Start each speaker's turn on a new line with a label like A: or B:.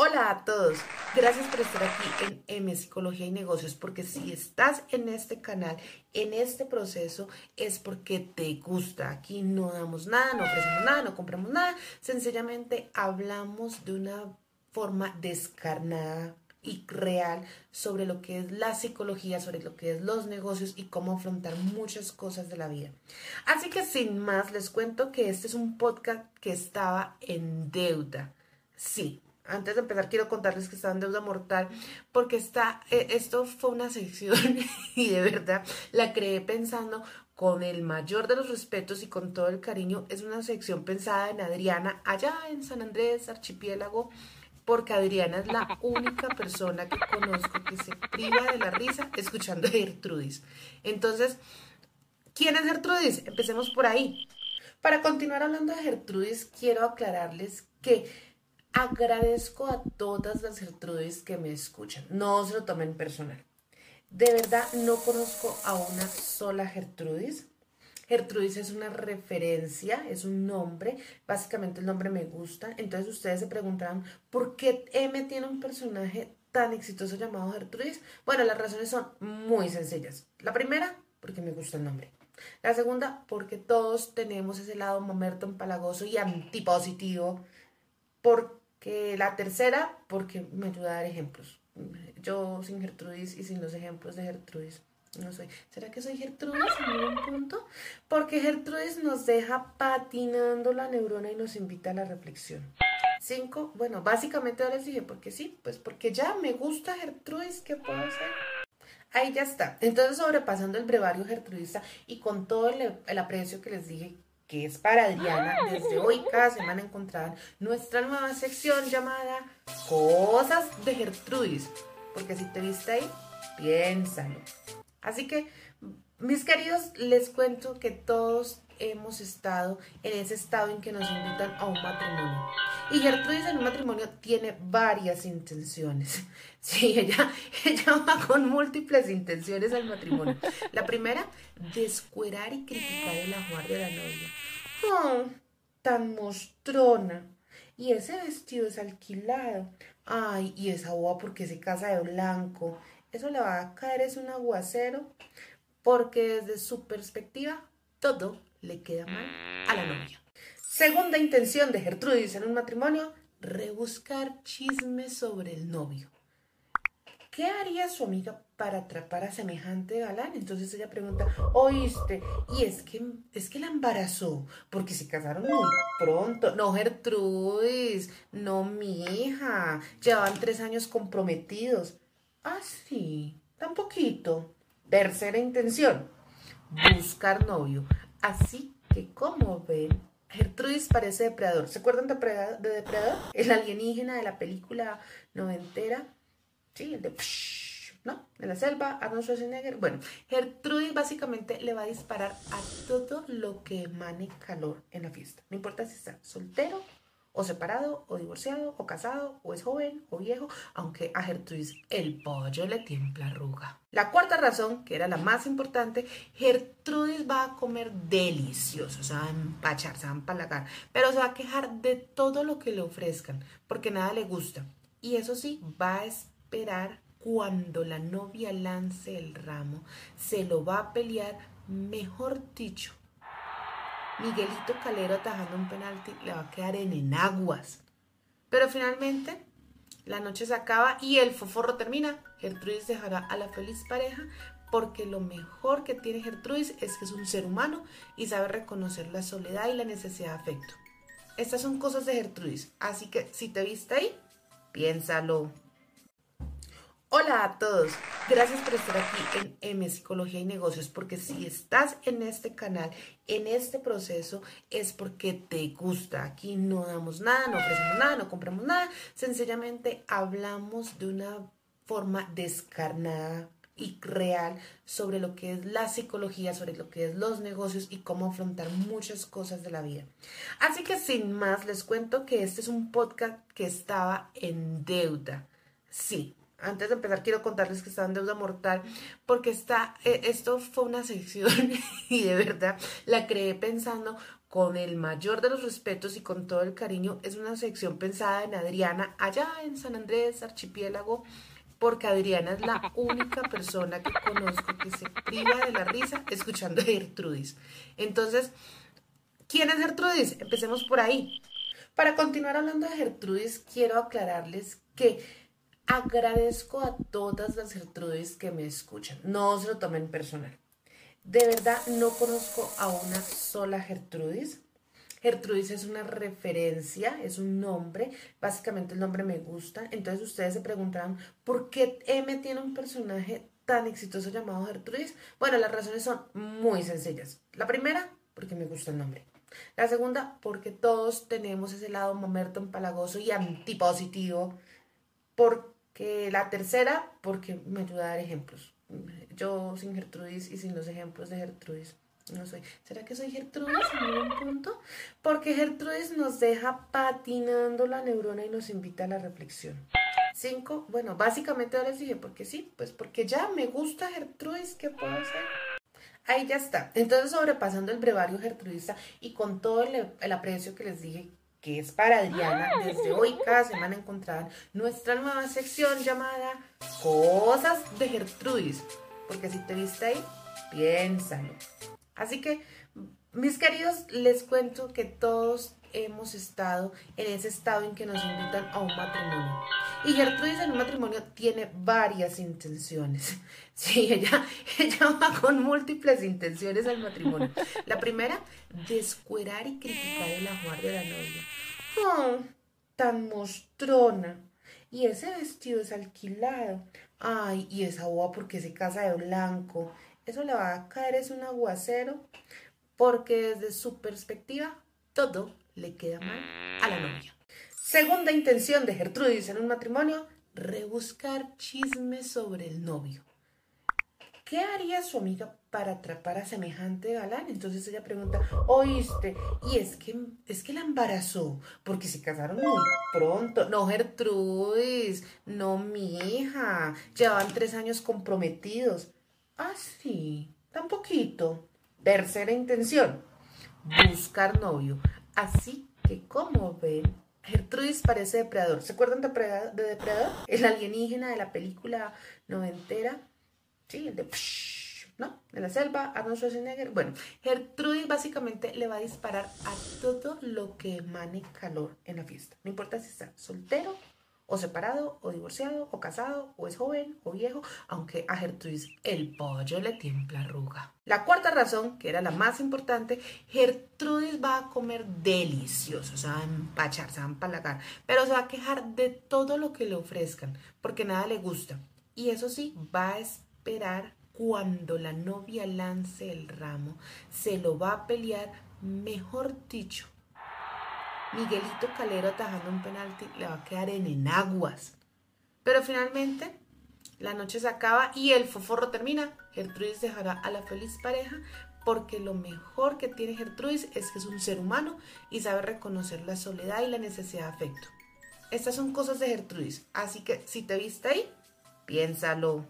A: Hola a todos, gracias por estar aquí en M Psicología y Negocios, porque si estás en este canal, en este proceso, es porque te gusta. Aquí no damos nada, no ofrecemos nada, no compramos nada, sencillamente hablamos de una forma descarnada y real sobre lo que es la psicología, sobre lo que es los negocios y cómo afrontar muchas cosas de la vida. Así que sin más, les cuento que este es un podcast que estaba en deuda. Sí, antes de empezar quiero contarles que estaba en deuda mortal porque está, eh, esto fue una sección y de verdad la creé pensando con el mayor de los respetos y con todo el cariño. Es una sección pensada en Adriana allá en San Andrés, archipiélago, porque Adriana es la única persona que conozco que se priva de la risa escuchando a Gertrudis. Entonces, ¿quién es Gertrudis? Empecemos por ahí. Para continuar hablando de Gertrudis, quiero aclararles que Agradezco a todas las Gertrudis que me escuchan. No se lo tomen personal. De verdad, no conozco a una sola Gertrudis. Gertrudis es una referencia, es un nombre. Básicamente el nombre me gusta. Entonces ustedes se preguntarán, ¿por qué M tiene un personaje tan exitoso llamado Gertrudis? Bueno, las razones son muy sencillas. La primera, porque me gusta el nombre. La segunda, porque todos tenemos ese lado mamerto, empalagoso y antipositivo. Por que la tercera, porque me ayuda a dar ejemplos. Yo sin Gertrudis y sin los ejemplos de Gertrudis no soy. ¿Será que soy Gertrudis en algún punto? Porque Gertrudis nos deja patinando la neurona y nos invita a la reflexión. Cinco, bueno, básicamente ahora les dije, porque sí, pues porque ya me gusta Gertrudis, ¿qué puedo hacer? Ahí ya está. Entonces, sobrepasando el brevario gertrudista y con todo el, el aprecio que les dije que es para Adriana. Desde hoy cada semana encontrarán nuestra nueva sección llamada Cosas de Gertrudis. Porque si te viste ahí, piénsalo. Así que, mis queridos, les cuento que todos hemos estado en ese estado en que nos invitan a un matrimonio. Y Gertrudis en un matrimonio tiene varias intenciones. Sí, ella, ella va con múltiples intenciones al matrimonio. La primera, descuerar y criticar el ajuar de la novia. ¡Oh! Tan mostrona. Y ese vestido es alquilado. Ay, y esa boa porque se casa de blanco. Eso le va a caer, es un aguacero. Porque desde su perspectiva, todo le queda mal a la novia. Segunda intención de Gertrudis en un matrimonio, rebuscar chismes sobre el novio. ¿Qué haría su amiga para atrapar a semejante galán? Entonces ella pregunta, oíste, y es que, es que la embarazó, porque se casaron muy pronto. No, Gertrudis, no mi hija, llevan tres años comprometidos. Ah, sí, tan poquito. Tercera intención, buscar novio. Así que, como ven, Gertrudis parece depredador. ¿Se acuerdan de depredador? El alienígena de la película noventera. Sí, el de... ¿no? De la selva, Arnold Schwarzenegger. Bueno, Gertrudis básicamente le va a disparar a todo lo que emane calor en la fiesta. No importa si está soltero o separado, o divorciado, o casado, o es joven, o viejo, aunque a Gertrudis el pollo le tiembla arruga. La cuarta razón, que era la más importante, Gertrudis va a comer delicioso, se va a empachar, se va a empalagar, pero se va a quejar de todo lo que le ofrezcan, porque nada le gusta. Y eso sí, va a esperar cuando la novia lance el ramo, se lo va a pelear, mejor dicho, Miguelito Calero atajando un penalti le va a quedar en enaguas. Pero finalmente la noche se acaba y el foforro termina. Gertrudis dejará a la feliz pareja porque lo mejor que tiene Gertrudis es que es un ser humano y sabe reconocer la soledad y la necesidad de afecto. Estas son cosas de Gertrudis, así que si te viste ahí, piénsalo. Hola a todos, gracias por estar aquí en M Psicología y Negocios, porque si estás en este canal, en este proceso, es porque te gusta. Aquí no damos nada, no ofrecemos nada, no compramos nada, sencillamente hablamos de una forma descarnada y real sobre lo que es la psicología, sobre lo que es los negocios y cómo afrontar muchas cosas de la vida. Así que sin más, les cuento que este es un podcast que estaba en deuda. Sí, antes de empezar quiero contarles que estaba en deuda mortal porque está, eh, esto fue una sección y de verdad la creé pensando con el mayor de los respetos y con todo el cariño, es una sección pensada en Adriana, allá en San Andrés, archipiélago, porque Adriana es la única persona que conozco que se priva de la risa escuchando a Gertrudis. Entonces, ¿quién es Gertrudis? Empecemos por ahí. Para continuar hablando de Gertrudis, quiero aclararles que agradezco a todas las Gertrudis que me escuchan. No se lo tomen personal. De verdad, no conozco a una sola Gertrudis. Gertrudis es una referencia, es un nombre, básicamente el nombre me gusta, entonces ustedes se preguntarán, ¿por qué M tiene un personaje tan exitoso llamado Gertrudis? Bueno, las razones son muy sencillas. La primera, porque me gusta el nombre. La segunda, porque todos tenemos ese lado mamerto, empalagoso y antipositivo. Porque la tercera, porque me ayuda a dar ejemplos. Yo sin Gertrudis y sin los ejemplos de Gertrudis no soy. ¿Será que soy Gertrudis en algún punto? Porque Gertrudis nos deja patinando la neurona y nos invita a la reflexión. Cinco, bueno, básicamente ahora les dije, porque sí, pues porque ya me gusta Gertrudis, ¿qué puedo hacer? Ahí ya está. Entonces, sobrepasando el brevario gertrudista y con todo el, el aprecio que les dije que es para Adriana, desde hoy cada semana encontrarán nuestra nueva sección llamada Cosas de Gertrudis. Porque si te viste ahí, piénsalo. Así que, mis queridos, les cuento que todos hemos estado en ese estado en que nos invitan a un matrimonio. Y Gertrudis en un matrimonio tiene varias intenciones. Sí, ella, ella va con múltiples intenciones al matrimonio. La primera, descuerar y criticar el ajuar de la novia. ¡Oh, tan mostrona! Y ese vestido es alquilado. Ay, y esa boa porque se casa de blanco eso le va a caer es un aguacero porque desde su perspectiva todo le queda mal a la novia. Segunda intención de Gertrudis en un matrimonio, rebuscar chismes sobre el novio. ¿Qué haría su amiga para atrapar a semejante galán? Entonces ella pregunta, oíste, y es que, es que la embarazó, porque se casaron muy pronto. No, Gertrudis, no, mi hija, llevaban tres años comprometidos. Ah, sí, tan poquito. Tercera intención, buscar novio. Así que, como ven, Gertrudis parece depredador. ¿Se acuerdan de, depredador? El alienígena de la película noventera. Sí, el de... ¿no? De la selva, Arnold Schwarzenegger. Bueno, Gertrudis básicamente le va a disparar a todo lo que emane calor en la fiesta. No importa si está soltero o separado, o divorciado, o casado, o es joven, o viejo, aunque a Gertrudis el pollo le tiembla arruga. La cuarta razón, que era la más importante, Gertrudis va a comer delicioso, se va a empachar, se va a empalagar, pero se va a quejar de todo lo que le ofrezcan, porque nada le gusta. Y eso sí, va a esperar cuando la novia lance el ramo, se lo va a pelear, mejor dicho, Miguelito Calero atajando un penalti le va a quedar en enaguas. Pero finalmente la noche se acaba y el foforro termina. Gertrudis dejará a la feliz pareja porque lo mejor que tiene Gertrudis es que es un ser humano y sabe reconocer la soledad y la necesidad de afecto. Estas son cosas de Gertrudis, así que si te viste ahí, piénsalo.